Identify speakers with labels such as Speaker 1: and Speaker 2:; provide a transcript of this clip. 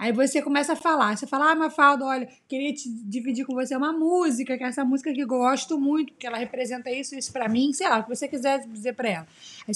Speaker 1: Aí você começa a falar. Você fala, ah, Mafalda, olha, queria te dividir com você uma música, que é essa música que gosto muito, porque ela representa isso, isso pra mim, sei lá, o que você quiser dizer pra ela. Aí